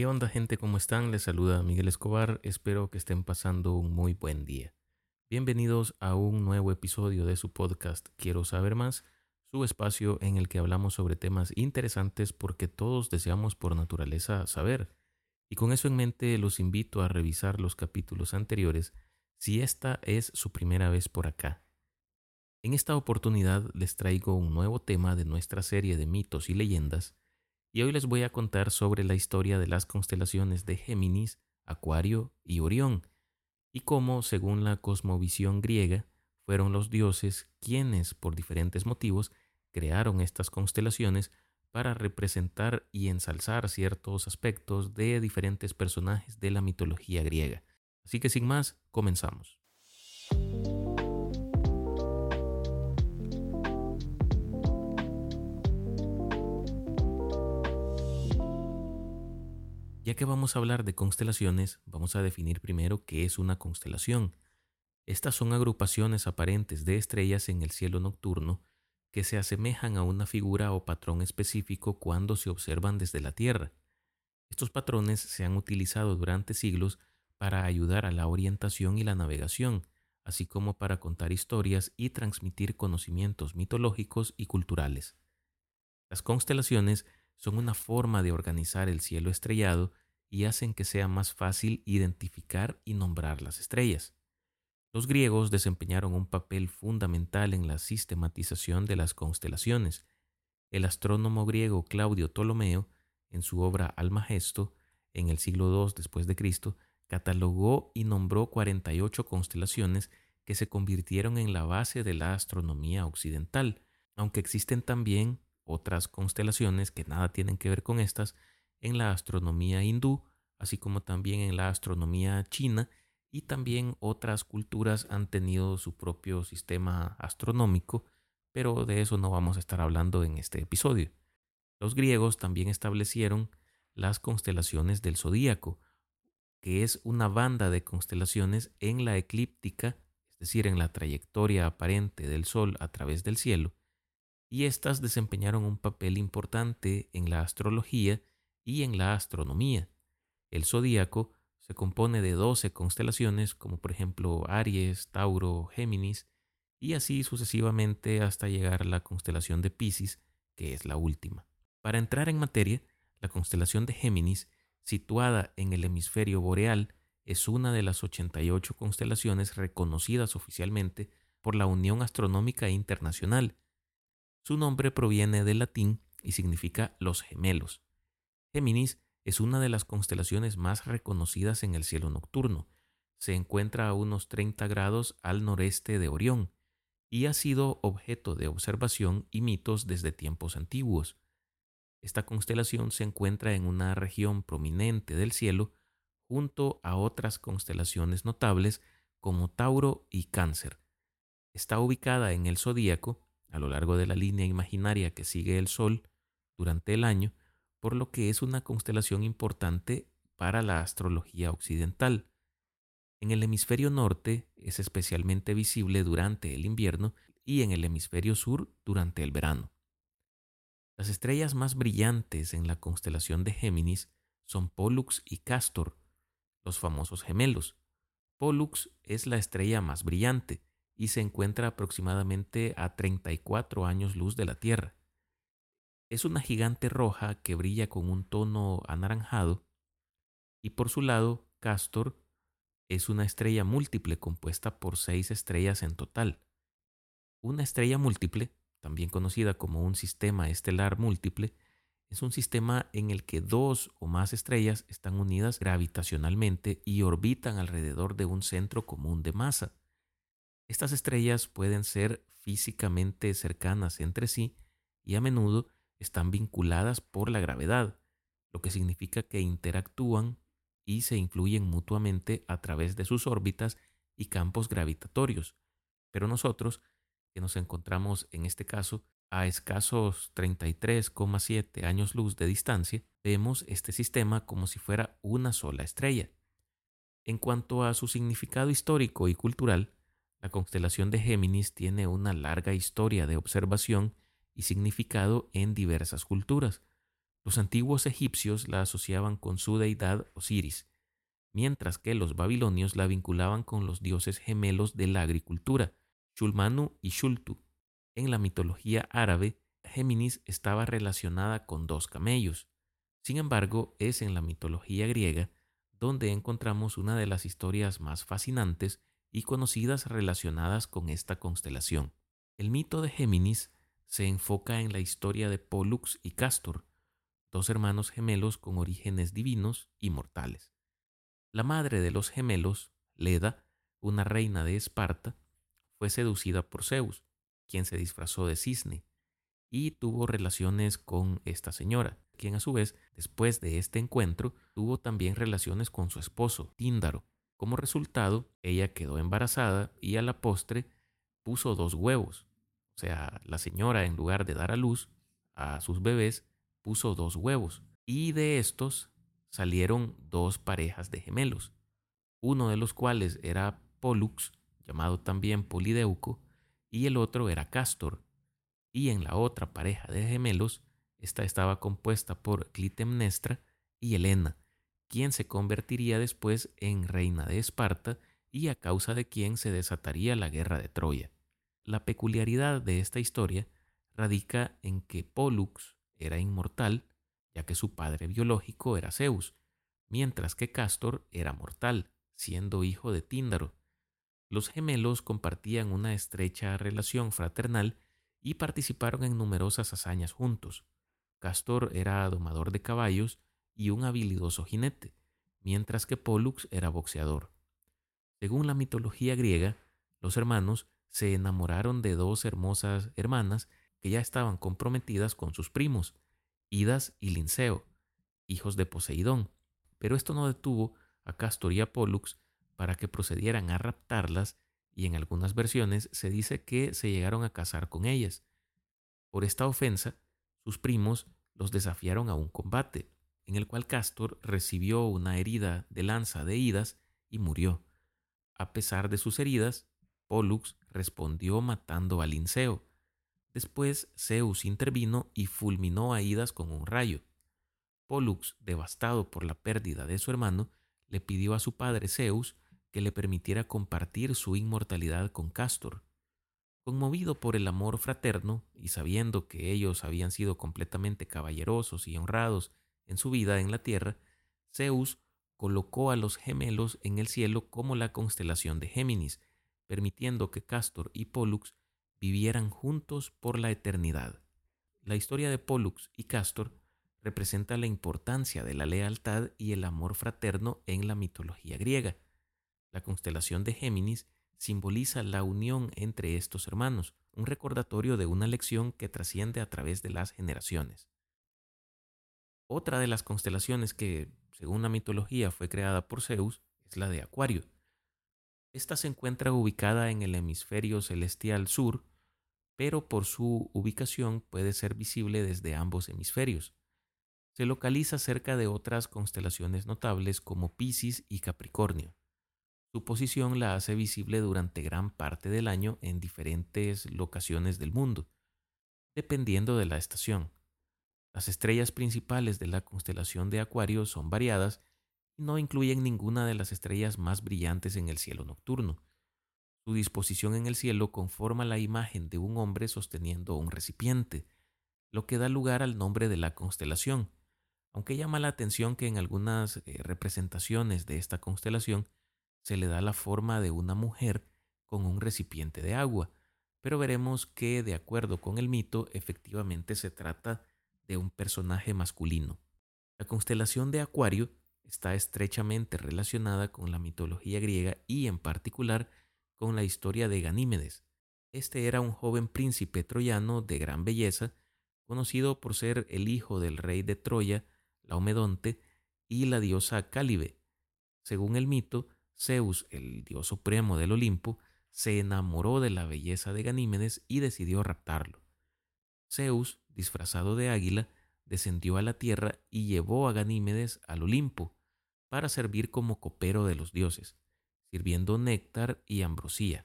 ¿Qué onda gente? ¿Cómo están? Les saluda Miguel Escobar. Espero que estén pasando un muy buen día. Bienvenidos a un nuevo episodio de su podcast Quiero saber más, su espacio en el que hablamos sobre temas interesantes porque todos deseamos por naturaleza saber. Y con eso en mente los invito a revisar los capítulos anteriores si esta es su primera vez por acá. En esta oportunidad les traigo un nuevo tema de nuestra serie de mitos y leyendas y hoy les voy a contar sobre la historia de las constelaciones de Géminis, Acuario y Orión, y cómo, según la cosmovisión griega, fueron los dioses quienes, por diferentes motivos, crearon estas constelaciones para representar y ensalzar ciertos aspectos de diferentes personajes de la mitología griega. Así que sin más, comenzamos. Ya que vamos a hablar de constelaciones, vamos a definir primero qué es una constelación. Estas son agrupaciones aparentes de estrellas en el cielo nocturno que se asemejan a una figura o patrón específico cuando se observan desde la Tierra. Estos patrones se han utilizado durante siglos para ayudar a la orientación y la navegación, así como para contar historias y transmitir conocimientos mitológicos y culturales. Las constelaciones son una forma de organizar el cielo estrellado y hacen que sea más fácil identificar y nombrar las estrellas. Los griegos desempeñaron un papel fundamental en la sistematización de las constelaciones. El astrónomo griego Claudio Ptolomeo, en su obra Almagesto, en el siglo II después de Cristo, catalogó y nombró 48 constelaciones que se convirtieron en la base de la astronomía occidental, aunque existen también otras constelaciones que nada tienen que ver con estas, en la astronomía hindú, así como también en la astronomía china, y también otras culturas han tenido su propio sistema astronómico, pero de eso no vamos a estar hablando en este episodio. Los griegos también establecieron las constelaciones del zodíaco, que es una banda de constelaciones en la eclíptica, es decir, en la trayectoria aparente del Sol a través del cielo, y éstas desempeñaron un papel importante en la astrología y en la astronomía. El zodíaco se compone de 12 constelaciones, como por ejemplo Aries, Tauro, Géminis, y así sucesivamente hasta llegar a la constelación de Pisces, que es la última. Para entrar en materia, la constelación de Géminis, situada en el hemisferio boreal, es una de las 88 constelaciones reconocidas oficialmente por la Unión Astronómica Internacional. Su nombre proviene del latín y significa los gemelos. Géminis es una de las constelaciones más reconocidas en el cielo nocturno. Se encuentra a unos 30 grados al noreste de Orión y ha sido objeto de observación y mitos desde tiempos antiguos. Esta constelación se encuentra en una región prominente del cielo junto a otras constelaciones notables como Tauro y Cáncer. Está ubicada en el zodíaco, a lo largo de la línea imaginaria que sigue el Sol durante el año, por lo que es una constelación importante para la astrología occidental. En el hemisferio norte es especialmente visible durante el invierno y en el hemisferio sur durante el verano. Las estrellas más brillantes en la constelación de Géminis son Pollux y Castor, los famosos gemelos. Pollux es la estrella más brillante y se encuentra aproximadamente a 34 años luz de la Tierra. Es una gigante roja que brilla con un tono anaranjado y por su lado, Castor es una estrella múltiple compuesta por seis estrellas en total. Una estrella múltiple, también conocida como un sistema estelar múltiple, es un sistema en el que dos o más estrellas están unidas gravitacionalmente y orbitan alrededor de un centro común de masa. Estas estrellas pueden ser físicamente cercanas entre sí y a menudo están vinculadas por la gravedad, lo que significa que interactúan y se influyen mutuamente a través de sus órbitas y campos gravitatorios. Pero nosotros, que nos encontramos en este caso a escasos 33,7 años luz de distancia, vemos este sistema como si fuera una sola estrella. En cuanto a su significado histórico y cultural, la constelación de Géminis tiene una larga historia de observación y significado en diversas culturas. Los antiguos egipcios la asociaban con su deidad Osiris, mientras que los babilonios la vinculaban con los dioses gemelos de la agricultura, Shulmanu y Shultu. En la mitología árabe, Géminis estaba relacionada con dos camellos. Sin embargo, es en la mitología griega donde encontramos una de las historias más fascinantes y conocidas relacionadas con esta constelación. El mito de Géminis se enfoca en la historia de Pollux y Castor, dos hermanos gemelos con orígenes divinos y mortales. La madre de los gemelos, Leda, una reina de Esparta, fue seducida por Zeus, quien se disfrazó de cisne, y tuvo relaciones con esta señora, quien a su vez, después de este encuentro, tuvo también relaciones con su esposo, Tíndaro. Como resultado, ella quedó embarazada y a la postre puso dos huevos. O sea, la señora en lugar de dar a luz a sus bebés, puso dos huevos. Y de estos salieron dos parejas de gemelos, uno de los cuales era Pollux llamado también Polideuco, y el otro era Castor. Y en la otra pareja de gemelos, esta estaba compuesta por Clitemnestra y Helena, quien se convertiría después en reina de Esparta y a causa de quien se desataría la guerra de Troya. La peculiaridad de esta historia radica en que Pollux era inmortal, ya que su padre biológico era Zeus, mientras que Castor era mortal, siendo hijo de Tíndaro, los gemelos compartían una estrecha relación fraternal y participaron en numerosas hazañas juntos. Castor era domador de caballos y un habilidoso jinete, mientras que Pollux era boxeador. Según la mitología griega, los hermanos se enamoraron de dos hermosas hermanas que ya estaban comprometidas con sus primos, Idas y Linceo, hijos de Poseidón, pero esto no detuvo a Castor y a Pollux para que procedieran a raptarlas y en algunas versiones se dice que se llegaron a casar con ellas. Por esta ofensa, sus primos los desafiaron a un combate, en el cual Castor recibió una herida de lanza de Idas y murió. A pesar de sus heridas, Pollux respondió matando a Linceo. Después Zeus intervino y fulminó a Idas con un rayo. Pollux, devastado por la pérdida de su hermano, le pidió a su padre Zeus que le permitiera compartir su inmortalidad con Castor. Conmovido por el amor fraterno y sabiendo que ellos habían sido completamente caballerosos y honrados en su vida en la tierra, Zeus colocó a los gemelos en el cielo como la constelación de Géminis, permitiendo que Castor y Pollux vivieran juntos por la eternidad. La historia de Pollux y Castor representa la importancia de la lealtad y el amor fraterno en la mitología griega la constelación de Géminis simboliza la unión entre estos hermanos, un recordatorio de una lección que trasciende a través de las generaciones. Otra de las constelaciones que, según la mitología, fue creada por Zeus es la de Acuario. Esta se encuentra ubicada en el hemisferio celestial sur, pero por su ubicación puede ser visible desde ambos hemisferios. Se localiza cerca de otras constelaciones notables como Piscis y Capricornio. Su posición la hace visible durante gran parte del año en diferentes locaciones del mundo, dependiendo de la estación. Las estrellas principales de la constelación de Acuario son variadas no incluyen ninguna de las estrellas más brillantes en el cielo nocturno. Su disposición en el cielo conforma la imagen de un hombre sosteniendo un recipiente, lo que da lugar al nombre de la constelación, aunque llama la atención que en algunas eh, representaciones de esta constelación se le da la forma de una mujer con un recipiente de agua, pero veremos que, de acuerdo con el mito, efectivamente se trata de un personaje masculino. La constelación de Acuario está estrechamente relacionada con la mitología griega y en particular con la historia de Ganímedes. Este era un joven príncipe troyano de gran belleza, conocido por ser el hijo del rey de Troya, Laomedonte, y la diosa Cálibe. Según el mito, Zeus, el dios supremo del Olimpo, se enamoró de la belleza de Ganímedes y decidió raptarlo. Zeus, disfrazado de águila, descendió a la tierra y llevó a Ganímedes al Olimpo para servir como copero de los dioses, sirviendo néctar y ambrosía.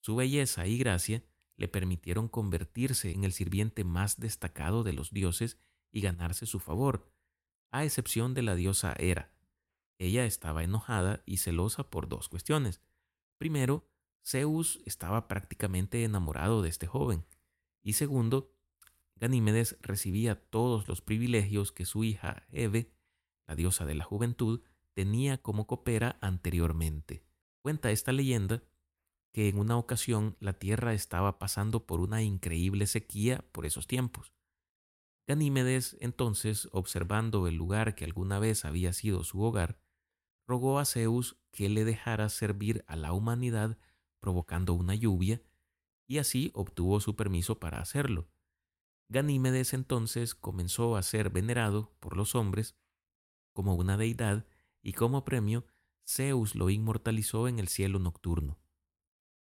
Su belleza y gracia le permitieron convertirse en el sirviente más destacado de los dioses y ganarse su favor, a excepción de la diosa Hera. Ella estaba enojada y celosa por dos cuestiones. Primero, Zeus estaba prácticamente enamorado de este joven. Y segundo, Ganímedes recibía todos los privilegios que su hija Eve, la diosa de la juventud, tenía como copera anteriormente. Cuenta esta leyenda que en una ocasión la tierra estaba pasando por una increíble sequía por esos tiempos. Ganímedes, entonces, observando el lugar que alguna vez había sido su hogar, rogó a Zeus que le dejara servir a la humanidad provocando una lluvia, y así obtuvo su permiso para hacerlo. Ganímedes entonces comenzó a ser venerado por los hombres como una deidad y como premio Zeus lo inmortalizó en el cielo nocturno.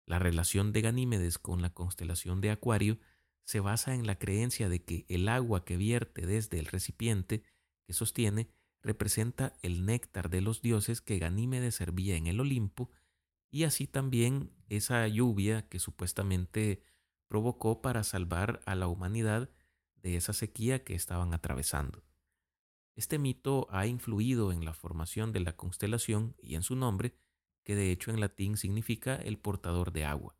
La relación de Ganímedes con la constelación de Acuario se basa en la creencia de que el agua que vierte desde el recipiente que sostiene representa el néctar de los dioses que Ganímedes servía en el Olimpo y así también esa lluvia que supuestamente provocó para salvar a la humanidad de esa sequía que estaban atravesando. Este mito ha influido en la formación de la constelación y en su nombre, que de hecho en latín significa el portador de agua.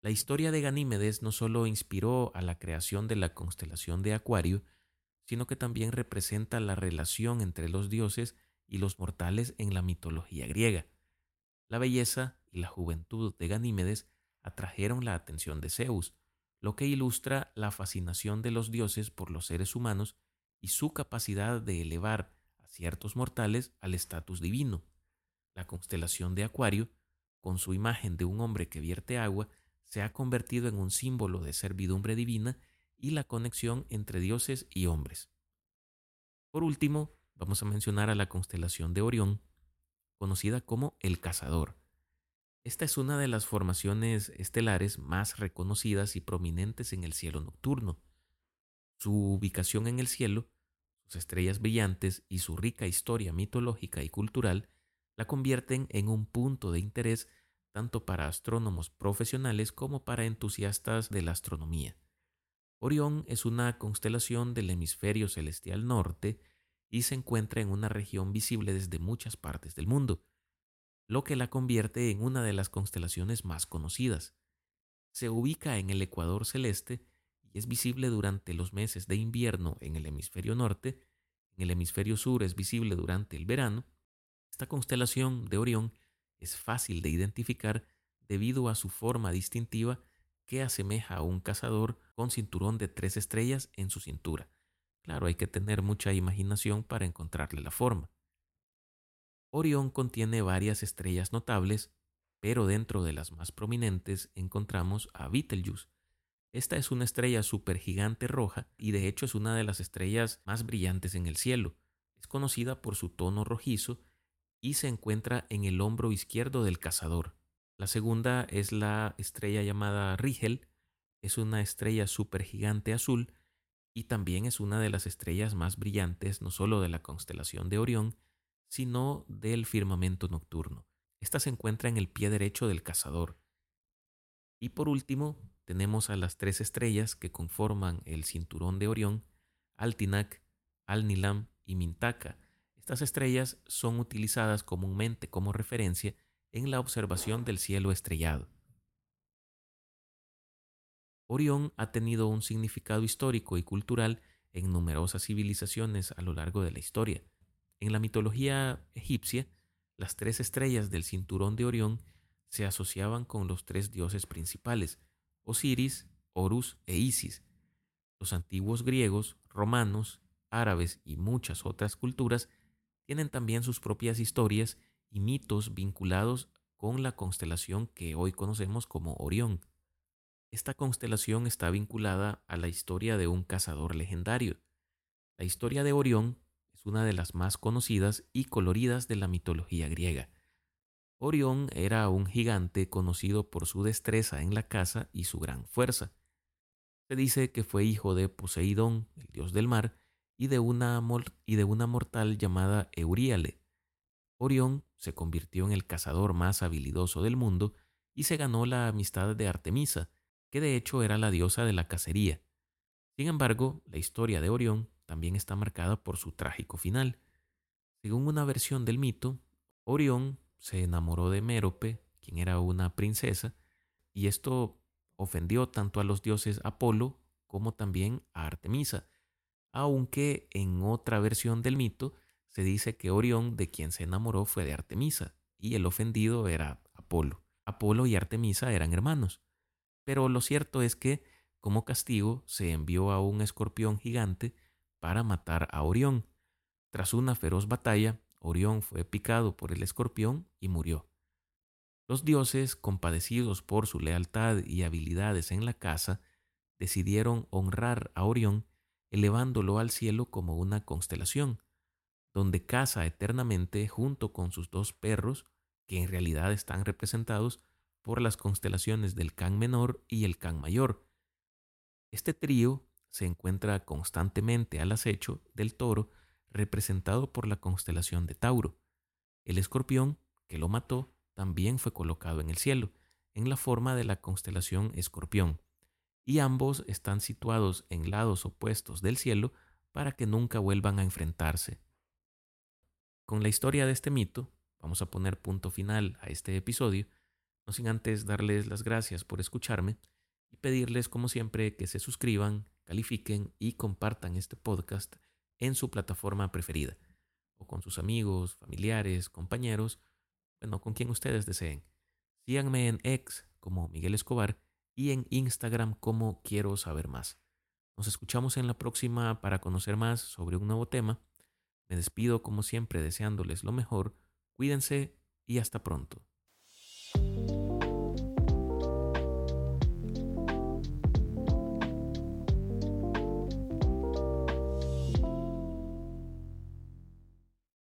La historia de Ganímedes no solo inspiró a la creación de la constelación de Acuario, sino que también representa la relación entre los dioses y los mortales en la mitología griega. La belleza y la juventud de Ganímedes atrajeron la atención de Zeus, lo que ilustra la fascinación de los dioses por los seres humanos y su capacidad de elevar a ciertos mortales al estatus divino. La constelación de Acuario, con su imagen de un hombre que vierte agua, se ha convertido en un símbolo de servidumbre divina y la conexión entre dioses y hombres. Por último, vamos a mencionar a la constelación de Orión, conocida como el Cazador. Esta es una de las formaciones estelares más reconocidas y prominentes en el cielo nocturno. Su ubicación en el cielo, sus estrellas brillantes y su rica historia mitológica y cultural la convierten en un punto de interés tanto para astrónomos profesionales como para entusiastas de la astronomía. Orión es una constelación del hemisferio celestial norte y se encuentra en una región visible desde muchas partes del mundo, lo que la convierte en una de las constelaciones más conocidas. Se ubica en el ecuador celeste es visible durante los meses de invierno en el hemisferio norte, en el hemisferio sur es visible durante el verano, esta constelación de Orión es fácil de identificar debido a su forma distintiva que asemeja a un cazador con cinturón de tres estrellas en su cintura. Claro, hay que tener mucha imaginación para encontrarle la forma. Orión contiene varias estrellas notables, pero dentro de las más prominentes encontramos a Betelgeuse, esta es una estrella supergigante roja y de hecho es una de las estrellas más brillantes en el cielo. Es conocida por su tono rojizo y se encuentra en el hombro izquierdo del cazador. La segunda es la estrella llamada Rigel. Es una estrella supergigante azul y también es una de las estrellas más brillantes no solo de la constelación de Orión, sino del firmamento nocturno. Esta se encuentra en el pie derecho del cazador. Y por último, tenemos a las tres estrellas que conforman el cinturón de Orión, Altinac, Alnilam y Mintaka. Estas estrellas son utilizadas comúnmente como referencia en la observación del cielo estrellado. Orión ha tenido un significado histórico y cultural en numerosas civilizaciones a lo largo de la historia. En la mitología egipcia, las tres estrellas del cinturón de Orión se asociaban con los tres dioses principales, Osiris, Horus e Isis. Los antiguos griegos, romanos, árabes y muchas otras culturas tienen también sus propias historias y mitos vinculados con la constelación que hoy conocemos como Orión. Esta constelación está vinculada a la historia de un cazador legendario. La historia de Orión una de las más conocidas y coloridas de la mitología griega. Orión era un gigante conocido por su destreza en la caza y su gran fuerza. Se dice que fue hijo de Poseidón, el dios del mar, y de una, y de una mortal llamada Euríale. Orión se convirtió en el cazador más habilidoso del mundo y se ganó la amistad de Artemisa, que de hecho era la diosa de la cacería. Sin embargo, la historia de Orión también está marcada por su trágico final. Según una versión del mito, Orión se enamoró de Mérope, quien era una princesa, y esto ofendió tanto a los dioses Apolo como también a Artemisa, aunque en otra versión del mito se dice que Orión de quien se enamoró fue de Artemisa, y el ofendido era Apolo. Apolo y Artemisa eran hermanos. Pero lo cierto es que, como castigo, se envió a un escorpión gigante para matar a Orión. Tras una feroz batalla, Orión fue picado por el escorpión y murió. Los dioses, compadecidos por su lealtad y habilidades en la caza, decidieron honrar a Orión elevándolo al cielo como una constelación, donde caza eternamente junto con sus dos perros, que en realidad están representados por las constelaciones del Can menor y el Can mayor. Este trío se encuentra constantemente al acecho del toro representado por la constelación de Tauro. El escorpión, que lo mató, también fue colocado en el cielo, en la forma de la constelación escorpión, y ambos están situados en lados opuestos del cielo para que nunca vuelvan a enfrentarse. Con la historia de este mito, vamos a poner punto final a este episodio, no sin antes darles las gracias por escucharme y pedirles como siempre que se suscriban, califiquen y compartan este podcast en su plataforma preferida, o con sus amigos, familiares, compañeros, bueno, con quien ustedes deseen. Síganme en X como Miguel Escobar y en Instagram como Quiero Saber Más. Nos escuchamos en la próxima para conocer más sobre un nuevo tema. Me despido como siempre deseándoles lo mejor, cuídense y hasta pronto.